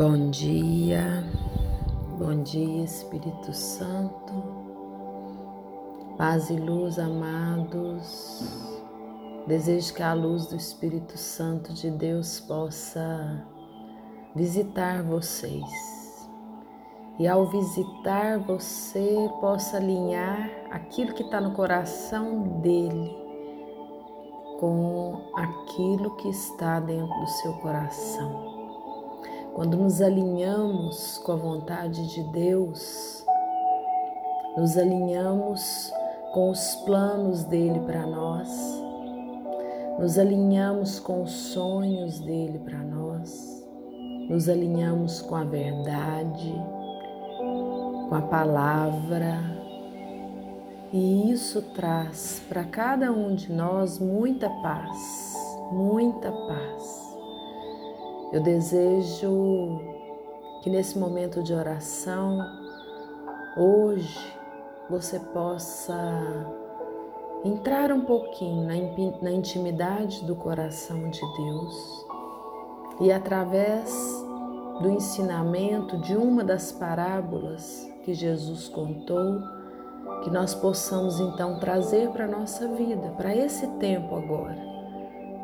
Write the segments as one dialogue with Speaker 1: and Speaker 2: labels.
Speaker 1: Bom dia, bom dia Espírito Santo, paz e luz, amados. Desejo que a luz do Espírito Santo de Deus possa visitar vocês e, ao visitar você, possa alinhar aquilo que está no coração dele com aquilo que está dentro do seu coração. Quando nos alinhamos com a vontade de Deus, nos alinhamos com os planos dele para nós, nos alinhamos com os sonhos dele para nós, nos alinhamos com a verdade, com a palavra, e isso traz para cada um de nós muita paz, muita paz. Eu desejo que nesse momento de oração, hoje, você possa entrar um pouquinho na intimidade do coração de Deus e através do ensinamento de uma das parábolas que Jesus contou, que nós possamos então trazer para a nossa vida, para esse tempo agora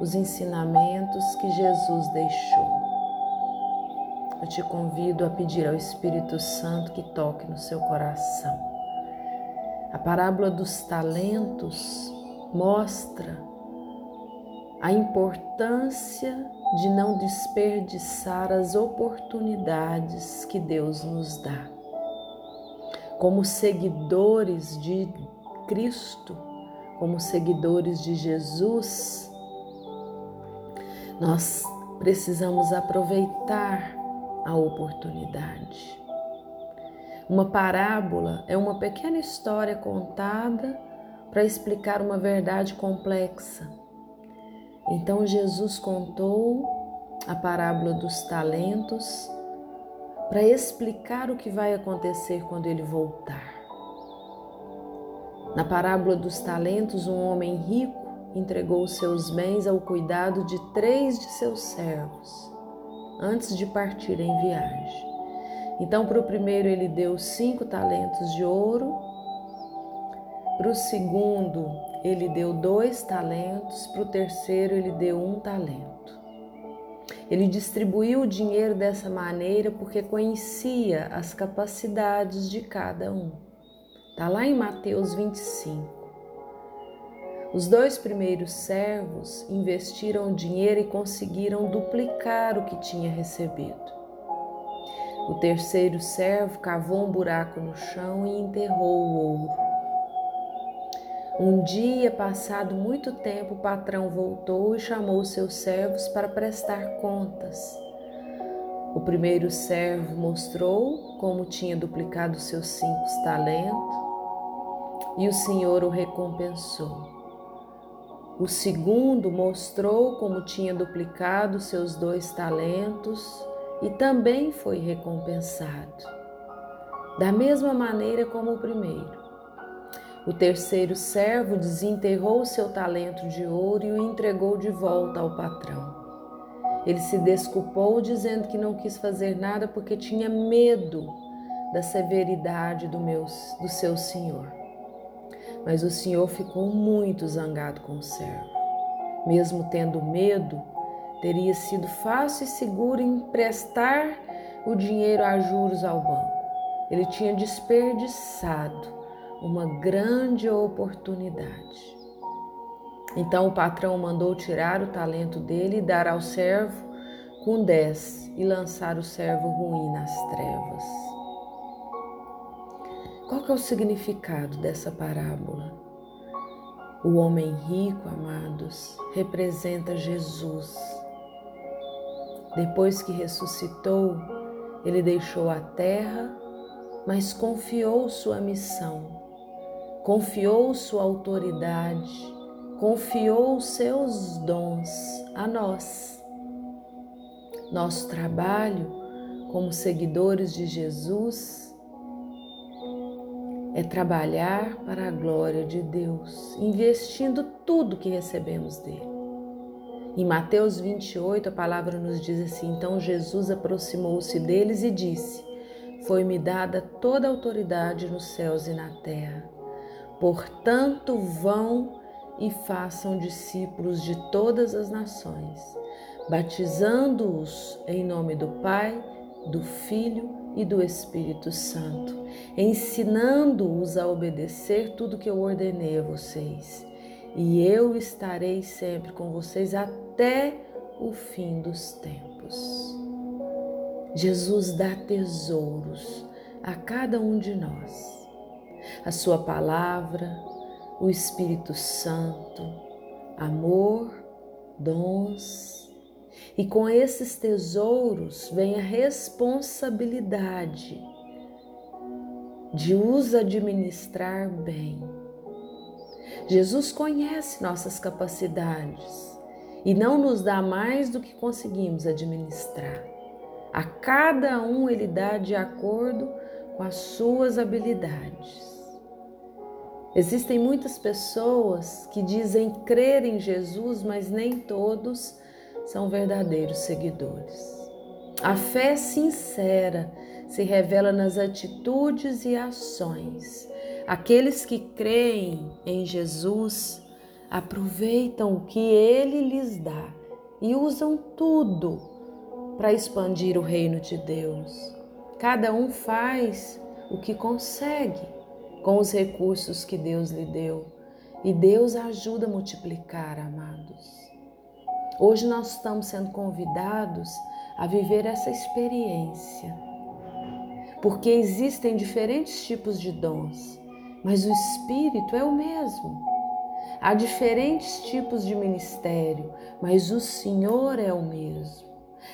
Speaker 1: os ensinamentos que Jesus deixou. Eu te convido a pedir ao Espírito Santo que toque no seu coração. A parábola dos talentos mostra a importância de não desperdiçar as oportunidades que Deus nos dá. Como seguidores de Cristo, como seguidores de Jesus, nós precisamos aproveitar a oportunidade. Uma parábola é uma pequena história contada para explicar uma verdade complexa. Então Jesus contou a parábola dos talentos para explicar o que vai acontecer quando ele voltar. Na parábola dos talentos, um homem rico entregou seus bens ao cuidado de três de seus servos, antes de partir em viagem. Então, para o primeiro, ele deu cinco talentos de ouro, para o segundo, ele deu dois talentos, para o terceiro, ele deu um talento. Ele distribuiu o dinheiro dessa maneira porque conhecia as capacidades de cada um. Está lá em Mateus 25. Os dois primeiros servos investiram o dinheiro e conseguiram duplicar o que tinha recebido. O terceiro servo cavou um buraco no chão e enterrou o ouro. Um dia, passado muito tempo, o patrão voltou e chamou seus servos para prestar contas. O primeiro servo mostrou como tinha duplicado seus cinco talentos e o Senhor o recompensou. O segundo mostrou como tinha duplicado seus dois talentos e também foi recompensado, da mesma maneira como o primeiro. O terceiro servo desenterrou seu talento de ouro e o entregou de volta ao patrão. Ele se desculpou, dizendo que não quis fazer nada porque tinha medo da severidade do, meu, do seu senhor. Mas o Senhor ficou muito zangado com o servo. Mesmo tendo medo, teria sido fácil e seguro emprestar o dinheiro a juros ao banco. Ele tinha desperdiçado uma grande oportunidade. Então o patrão mandou tirar o talento dele e dar ao servo com dez e lançar o servo ruim nas trevas. Qual que é o significado dessa parábola? O homem rico, amados, representa Jesus. Depois que ressuscitou, ele deixou a terra, mas confiou sua missão, confiou sua autoridade, confiou seus dons a nós. Nosso trabalho como seguidores de Jesus é trabalhar para a glória de Deus, investindo tudo que recebemos dele. Em Mateus 28, a palavra nos diz assim: Então Jesus aproximou-se deles e disse: Foi-me dada toda a autoridade nos céus e na terra. Portanto, vão e façam discípulos de todas as nações, batizando-os em nome do Pai, do Filho e do Espírito Santo, ensinando-os a obedecer tudo que eu ordenei a vocês. E eu estarei sempre com vocês até o fim dos tempos. Jesus dá tesouros a cada um de nós. A Sua palavra, o Espírito Santo, amor, dons, e com esses tesouros vem a responsabilidade de os administrar bem. Jesus conhece nossas capacidades e não nos dá mais do que conseguimos administrar. A cada um ele dá de acordo com as suas habilidades. Existem muitas pessoas que dizem crer em Jesus, mas nem todos são verdadeiros seguidores. A fé sincera se revela nas atitudes e ações. Aqueles que creem em Jesus aproveitam o que ele lhes dá e usam tudo para expandir o reino de Deus. Cada um faz o que consegue com os recursos que Deus lhe deu. E Deus ajuda a multiplicar, amados. Hoje nós estamos sendo convidados a viver essa experiência, porque existem diferentes tipos de dons, mas o Espírito é o mesmo. Há diferentes tipos de ministério, mas o Senhor é o mesmo.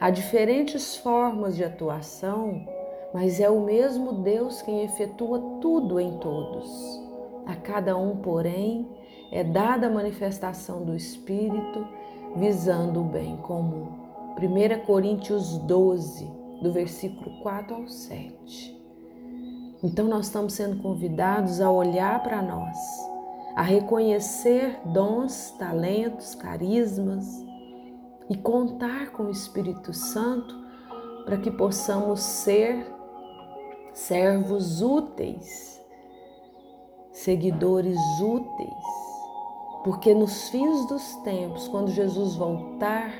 Speaker 1: Há diferentes formas de atuação, mas é o mesmo Deus quem efetua tudo em todos. A cada um, porém, é dada a manifestação do Espírito visando o bem comum. 1 Coríntios 12, do versículo 4 ao 7. Então, nós estamos sendo convidados a olhar para nós, a reconhecer dons, talentos, carismas e contar com o Espírito Santo para que possamos ser servos úteis, seguidores úteis porque nos fins dos tempos, quando Jesus voltar,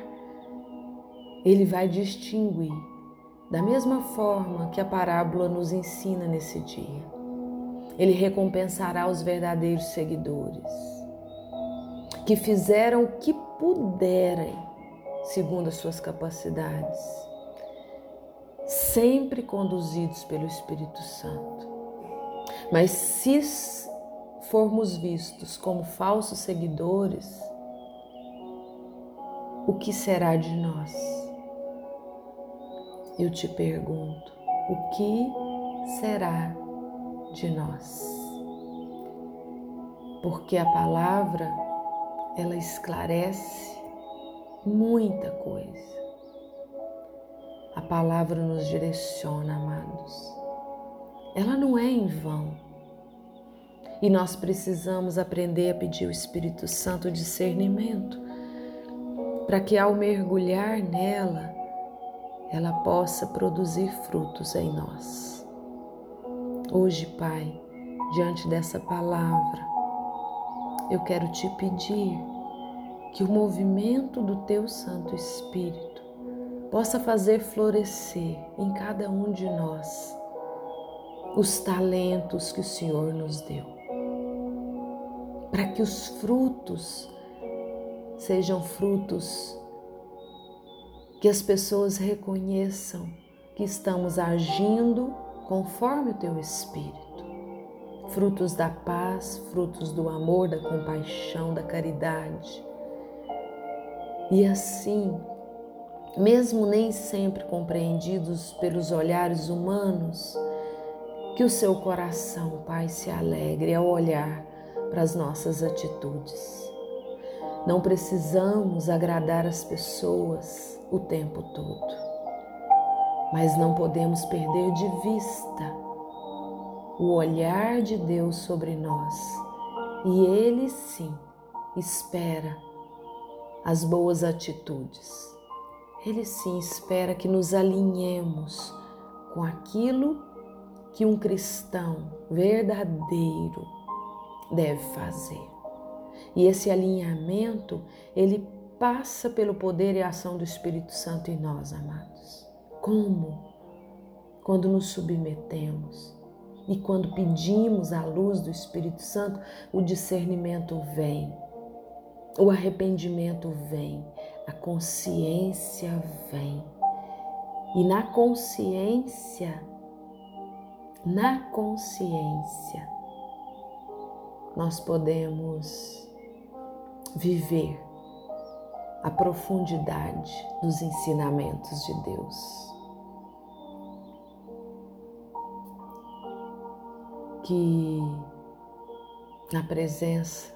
Speaker 1: ele vai distinguir, da mesma forma que a parábola nos ensina nesse dia. Ele recompensará os verdadeiros seguidores, que fizeram o que puderem, segundo as suas capacidades, sempre conduzidos pelo Espírito Santo. Mas se formos vistos como falsos seguidores, o que será de nós? Eu te pergunto, o que será de nós? Porque a palavra, ela esclarece muita coisa. A palavra nos direciona, amados. Ela não é em vão. E nós precisamos aprender a pedir ao Espírito Santo discernimento, para que ao mergulhar nela, ela possa produzir frutos em nós. Hoje, Pai, diante dessa palavra, eu quero te pedir que o movimento do Teu Santo Espírito possa fazer florescer em cada um de nós os talentos que o Senhor nos deu para que os frutos sejam frutos que as pessoas reconheçam que estamos agindo conforme o teu espírito. Frutos da paz, frutos do amor, da compaixão, da caridade. E assim, mesmo nem sempre compreendidos pelos olhares humanos, que o seu coração, Pai, se alegre ao olhar para as nossas atitudes. Não precisamos agradar as pessoas o tempo todo, mas não podemos perder de vista o olhar de Deus sobre nós e Ele sim espera as boas atitudes. Ele sim espera que nos alinhemos com aquilo que um cristão verdadeiro deve fazer. E esse alinhamento, ele passa pelo poder e ação do Espírito Santo em nós, amados. Como? Quando nos submetemos e quando pedimos a luz do Espírito Santo, o discernimento vem, o arrependimento vem, a consciência vem. E na consciência, na consciência, nós podemos viver a profundidade dos ensinamentos de Deus. Que na presença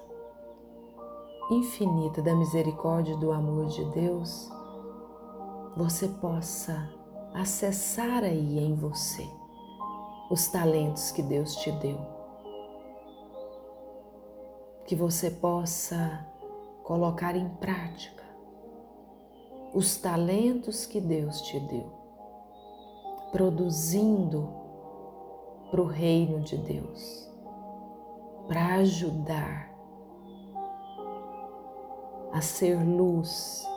Speaker 1: infinita da misericórdia e do amor de Deus, você possa acessar aí em você os talentos que Deus te deu. Que você possa colocar em prática os talentos que Deus te deu, produzindo para o reino de Deus, para ajudar a ser luz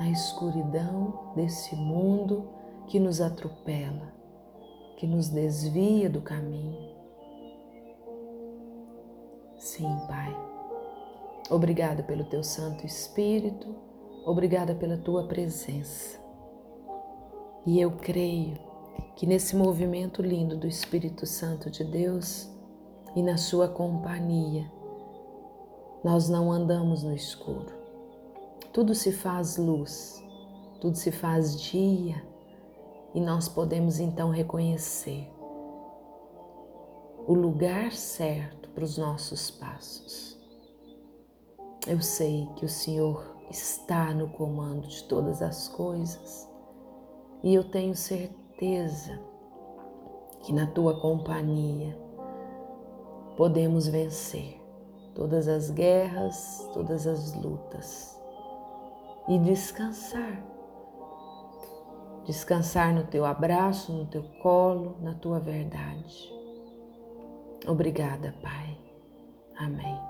Speaker 1: na escuridão desse mundo que nos atropela, que nos desvia do caminho. Sim, Pai. Obrigada pelo teu Santo Espírito, obrigada pela tua presença. E eu creio que nesse movimento lindo do Espírito Santo de Deus e na sua companhia, nós não andamos no escuro. Tudo se faz luz, tudo se faz dia e nós podemos então reconhecer o lugar certo para os nossos passos. Eu sei que o Senhor está no comando de todas as coisas e eu tenho certeza que na tua companhia podemos vencer todas as guerras, todas as lutas e descansar. Descansar no teu abraço, no teu colo, na tua verdade. Obrigada, Pai. Amém.